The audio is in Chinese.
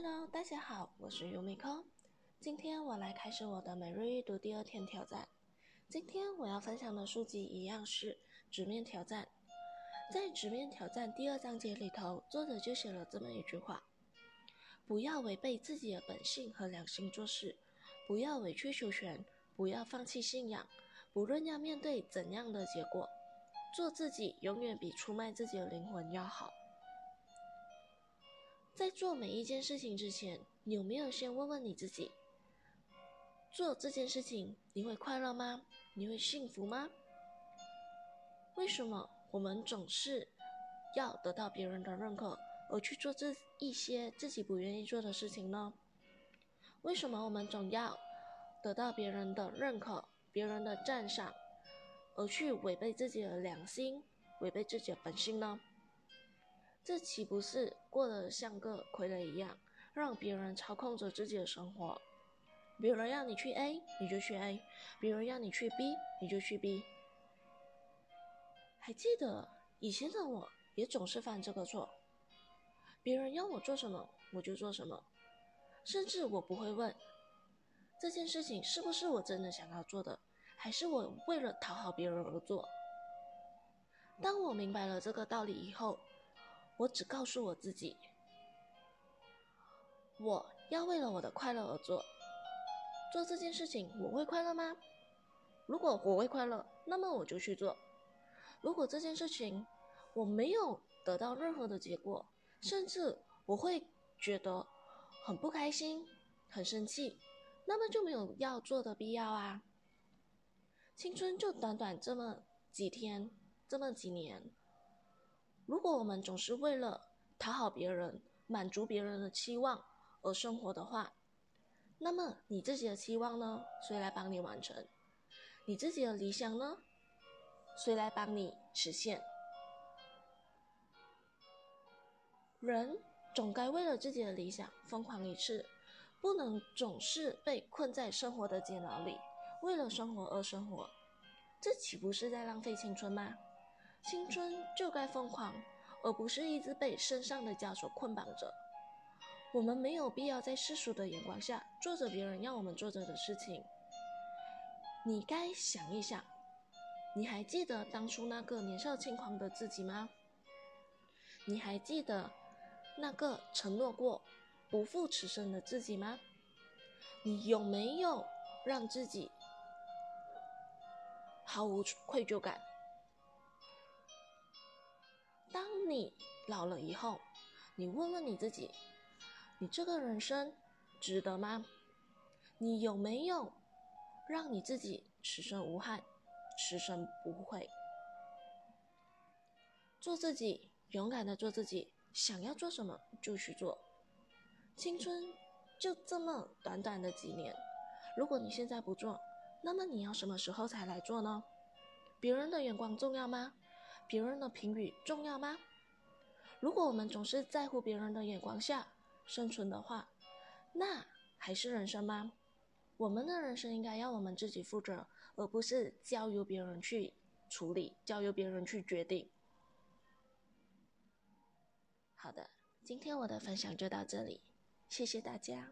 Hello，大家好，我是 Umi。今天我来开始我的每日阅读第二天挑战。今天我要分享的书籍一样是直面挑战。在直面挑战第二章节里头，作者就写了这么一句话：不要违背自己的本性和良心做事，不要委曲求全，不要放弃信仰，不论要面对怎样的结果，做自己永远比出卖自己的灵魂要好。在做每一件事情之前，你有没有先问问你自己：做这件事情你会快乐吗？你会幸福吗？为什么我们总是要得到别人的认可而去做这一些自己不愿意做的事情呢？为什么我们总要得到别人的认可、别人的赞赏，而去违背自己的良心、违背自己的本性呢？这岂不是过得像个傀儡一样，让别人操控着自己的生活？别人要你去 A，你就去 A；别人要你去 B，你就去 B。还记得以前的我，也总是犯这个错。别人要我做什么，我就做什么，甚至我不会问这件事情是不是我真的想要做的，还是我为了讨好别人而做。当我明白了这个道理以后，我只告诉我自己，我要为了我的快乐而做。做这件事情，我会快乐吗？如果我会快乐，那么我就去做。如果这件事情我没有得到任何的结果，甚至我会觉得很不开心、很生气，那么就没有要做的必要啊。青春就短短这么几天，这么几年。如果我们总是为了讨好别人、满足别人的期望而生活的话，那么你自己的期望呢？谁来帮你完成？你自己的理想呢？谁来帮你实现？人总该为了自己的理想疯狂一次，不能总是被困在生活的煎熬里，为了生活而生活，这岂不是在浪费青春吗？青春就该疯狂，而不是一直被身上的枷锁捆绑着。我们没有必要在世俗的眼光下做着别人要我们做着的事情。你该想一想，你还记得当初那个年少轻狂的自己吗？你还记得那个承诺过不负此生的自己吗？你有没有让自己毫无愧疚感？当你老了以后，你问问你自己：你这个人生值得吗？你有没有让你自己此生无憾、此生不悔？做自己，勇敢的做自己，想要做什么就去做。青春就这么短短的几年，如果你现在不做，那么你要什么时候才来做呢？别人的眼光重要吗？别人的评语重要吗？如果我们总是在乎别人的眼光下生存的话，那还是人生吗？我们的人生应该要我们自己负责，而不是交由别人去处理，交由别人去决定。好的，今天我的分享就到这里，谢谢大家。